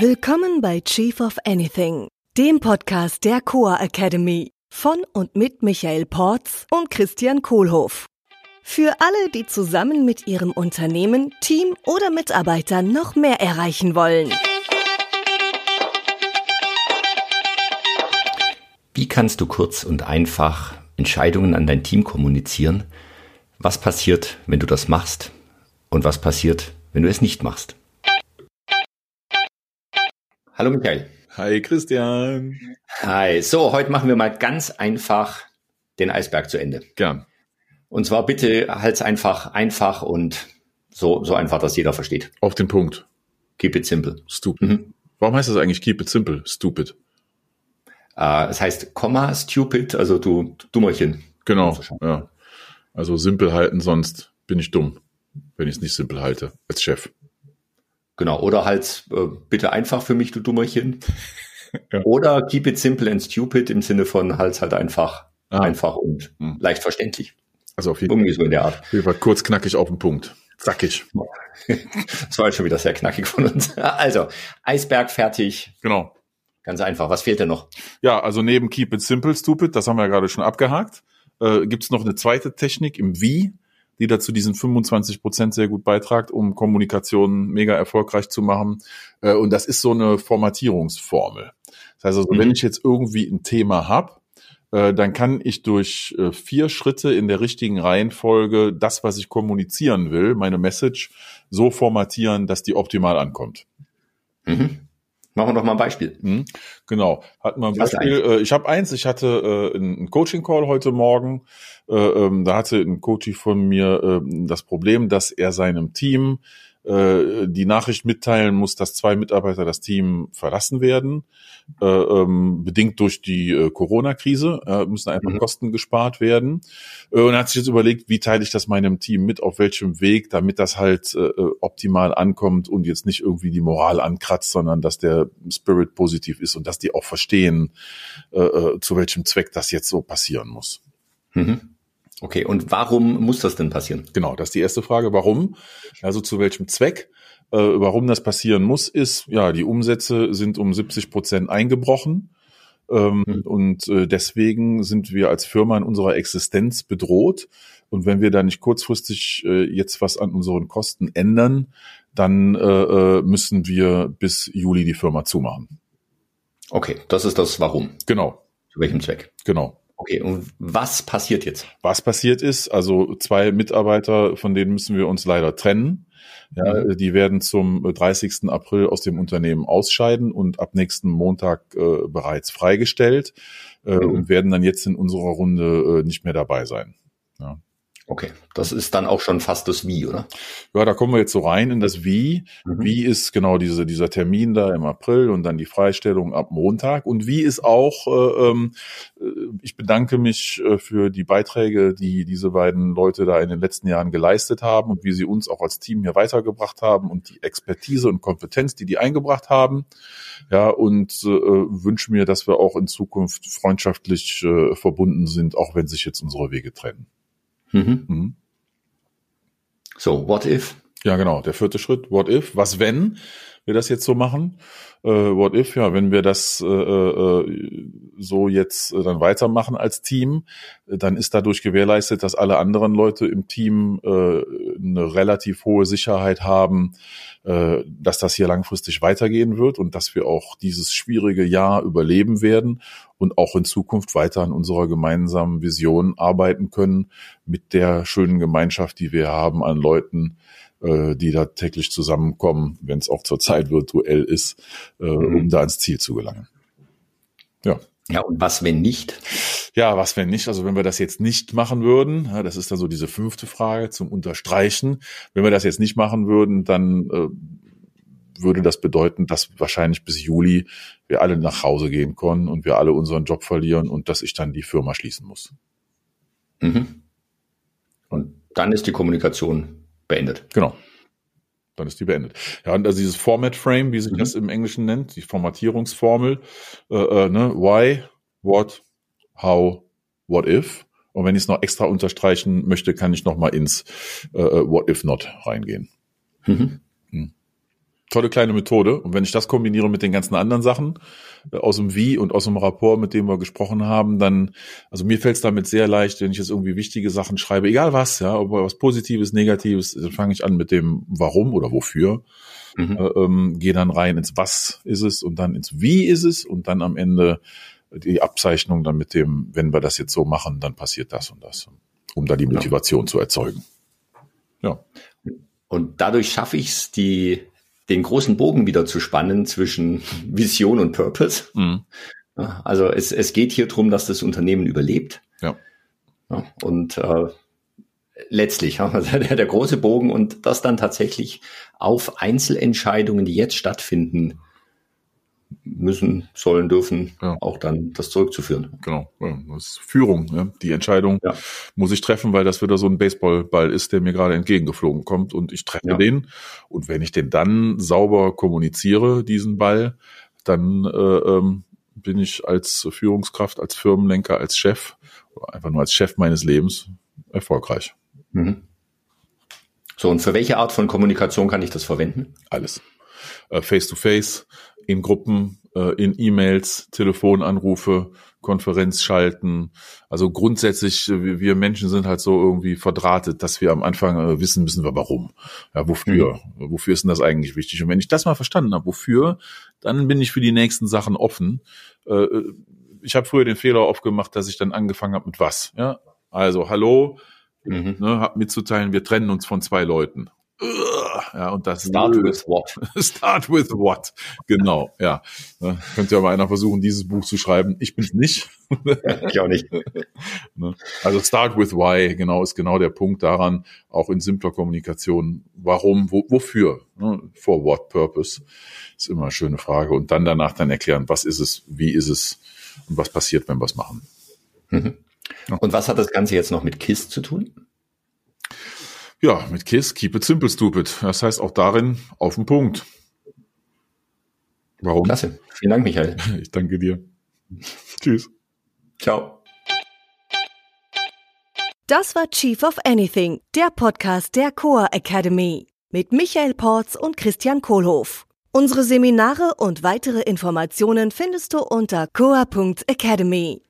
Willkommen bei Chief of Anything, dem Podcast der Coa Academy von und mit Michael Porz und Christian Kohlhoff. Für alle, die zusammen mit ihrem Unternehmen, Team oder Mitarbeitern noch mehr erreichen wollen. Wie kannst du kurz und einfach Entscheidungen an dein Team kommunizieren? Was passiert, wenn du das machst? Und was passiert, wenn du es nicht machst? Hallo Michael. Hi Christian. Hi. So, heute machen wir mal ganz einfach den Eisberg zu Ende. Gern. Und zwar bitte halt's einfach, einfach und so, so einfach, dass jeder versteht. Auf den Punkt. Keep it simple. Stupid. Mhm. Warum heißt das eigentlich keep it simple? Stupid. Äh, es heißt Komma stupid, also du Dummerchen. Genau. Ja. Also simpel halten, sonst bin ich dumm, wenn ich es nicht simpel halte als Chef. Genau, oder halt äh, bitte einfach für mich, du Dummerchen. ja. Oder keep it simple and stupid im Sinne von halt halt einfach, ah. einfach und hm. leicht verständlich. Also auf jeden, Irgendwie so in der Art. Auf jeden Fall kurz knackig auf den Punkt. Zackig. das war jetzt schon wieder sehr knackig von uns. Also, Eisberg fertig. Genau. Ganz einfach. Was fehlt denn noch? Ja, also neben Keep It Simple, Stupid, das haben wir ja gerade schon abgehakt, äh, gibt es noch eine zweite Technik im Wie, die dazu diesen 25 Prozent sehr gut beitragt, um Kommunikation mega erfolgreich zu machen. Äh, und das ist so eine Formatierungsformel. Das heißt also, mhm. wenn ich jetzt irgendwie ein Thema habe, äh, dann kann ich durch äh, vier Schritte in der richtigen Reihenfolge das, was ich kommunizieren will, meine Message, so formatieren, dass die optimal ankommt. Mhm. Machen wir doch mal ein Beispiel. Mhm, genau. Hatten wir ein Beispiel. Äh, ich habe eins, ich hatte äh, einen Coaching-Call heute Morgen. Äh, ähm, da hatte ein Coach von mir äh, das Problem, dass er seinem Team äh, die Nachricht mitteilen muss, dass zwei Mitarbeiter das Team verlassen werden, äh, ähm, bedingt durch die äh, Corona-Krise, äh, müssen einfach mhm. Kosten gespart werden. Äh, und er hat sich jetzt überlegt, wie teile ich das meinem Team mit, auf welchem Weg, damit das halt äh, optimal ankommt und jetzt nicht irgendwie die Moral ankratzt, sondern dass der Spirit positiv ist und dass die auch verstehen, äh, äh zu welchem Zweck das jetzt so passieren muss. Mhm. Okay, und warum muss das denn passieren? Genau, das ist die erste Frage. Warum? Also zu welchem Zweck? Äh, warum das passieren muss, ist, ja, die Umsätze sind um 70 Prozent eingebrochen. Ähm, mhm. Und äh, deswegen sind wir als Firma in unserer Existenz bedroht. Und wenn wir da nicht kurzfristig äh, jetzt was an unseren Kosten ändern, dann äh, äh müssen wir bis Juli die Firma zumachen. Okay, das ist das Warum. Genau. Zu welchem Zweck? Genau. Okay, und was passiert jetzt? Was passiert ist, also zwei Mitarbeiter, von denen müssen wir uns leider trennen. Ja, mhm. Die werden zum 30. April aus dem Unternehmen ausscheiden und ab nächsten Montag äh, bereits freigestellt äh, mhm. und werden dann jetzt in unserer Runde äh, nicht mehr dabei sein. Ja. Okay, das ist dann auch schon fast das Wie, oder? Ja, da kommen wir jetzt so rein in das Wie. Mhm. Wie ist genau diese, dieser Termin da im April und dann die Freistellung ab Montag. Und wie ist auch, äh, ähm, äh, ich bedanke mich äh, für die Beiträge, die diese beiden Leute da in den letzten Jahren geleistet haben und wie sie uns auch als Team hier weitergebracht haben und die Expertise und Kompetenz, die die eingebracht haben. Ja, und äh, wünsche mir, dass wir auch in Zukunft freundschaftlich äh, verbunden sind, auch wenn sich jetzt unsere Wege trennen. Mhm. Mhm. So, what if? Ja, genau. Der vierte Schritt, what if? Was wenn wir das jetzt so machen? Äh, what if? Ja, wenn wir das äh, äh, so jetzt äh, dann weitermachen als Team, dann ist dadurch gewährleistet, dass alle anderen Leute im Team äh, eine relativ hohe Sicherheit haben, äh, dass das hier langfristig weitergehen wird und dass wir auch dieses schwierige Jahr überleben werden und auch in Zukunft weiter an unserer gemeinsamen Vision arbeiten können mit der schönen Gemeinschaft, die wir haben an Leuten, äh, die da täglich zusammenkommen, wenn es auch zurzeit virtuell ist, äh, mhm. um da ans Ziel zu gelangen. Ja. Ja, und was, wenn nicht? Ja, was, wenn nicht? Also wenn wir das jetzt nicht machen würden, ja, das ist dann so diese fünfte Frage zum Unterstreichen. Wenn wir das jetzt nicht machen würden, dann äh, würde das bedeuten, dass wahrscheinlich bis Juli wir alle nach Hause gehen können und wir alle unseren Job verlieren und dass ich dann die Firma schließen muss. Mhm. Und dann ist die Kommunikation beendet. Genau. Dann ist die beendet. Ja, und also dieses Format Frame, wie sich mhm. das im Englischen nennt, die Formatierungsformel, äh, äh, ne? why, what, how, what if. Und wenn ich es noch extra unterstreichen möchte, kann ich noch mal ins äh, äh What if not reingehen. Mhm. Tolle kleine Methode. Und wenn ich das kombiniere mit den ganzen anderen Sachen äh, aus dem Wie und aus dem Rapport, mit dem wir gesprochen haben, dann, also mir fällt es damit sehr leicht, wenn ich jetzt irgendwie wichtige Sachen schreibe, egal was, ja, ob was Positives, Negatives, dann fange ich an mit dem Warum oder Wofür. Mhm. Äh, ähm, gehe dann rein ins Was ist es und dann ins Wie ist es und dann am Ende die Abzeichnung dann mit dem, wenn wir das jetzt so machen, dann passiert das und das, um da die Motivation ja. zu erzeugen. Ja. Und dadurch schaffe ich es, die den großen Bogen wieder zu spannen zwischen Vision und Purpose. Mhm. Also es, es geht hier drum, dass das Unternehmen überlebt. Ja. ja und äh, letztlich also der, der große Bogen und das dann tatsächlich auf Einzelentscheidungen, die jetzt stattfinden, müssen, sollen, dürfen, ja. auch dann das zurückzuführen. Genau, ja, das ist Führung. Ne? Die Entscheidung ja. muss ich treffen, weil das wieder so ein Baseballball ist, der mir gerade entgegengeflogen kommt und ich treffe den. Und wenn ich den dann sauber kommuniziere, diesen Ball, dann äh, ähm, bin ich als Führungskraft, als Firmenlenker, als Chef oder einfach nur als Chef meines Lebens erfolgreich. Mhm. So, und für welche Art von Kommunikation kann ich das verwenden? Alles. Äh, face to face, in Gruppen, in E-Mails, Telefonanrufe, Konferenz schalten. Also grundsätzlich, äh, wir Menschen sind halt so irgendwie verdrahtet, dass wir am Anfang äh, wissen müssen, wir warum. Ja, wofür? Mhm. Wofür ist denn das eigentlich wichtig? Und wenn ich das mal verstanden habe, wofür, dann bin ich für die nächsten Sachen offen. Ich habe früher den Fehler oft gemacht, dass ich dann angefangen habe mit was. Ja, also hallo, mhm. ne, hab mitzuteilen, wir trennen uns von zwei Leuten. Ja, und das Start with what? Start with what? Genau, ja. Ne, könnte ja mal einer versuchen, dieses Buch zu schreiben. Ich bin's nicht. ich auch nicht. Ne? Also Start with why, genau, ist genau der Punkt daran, auch in simpler Kommunikation. Warum, wo, wofür? Ne? For what purpose? Ist immer eine schöne Frage. Und dann danach dann erklären, was ist es, wie ist es und was passiert, wenn wir es machen. Mhm. Und was hat das Ganze jetzt noch mit KISS zu tun? Ja, mit KISS, keep it simple, stupid. Das heißt auch darin auf den Punkt. Warum? Klasse. Vielen Dank, Michael. Ich danke dir. Tschüss. Ciao. Das war Chief of Anything, der Podcast der Coa Academy mit Michael Porz und Christian Kohlhoff. Unsere Seminare und weitere Informationen findest du unter coa.academy.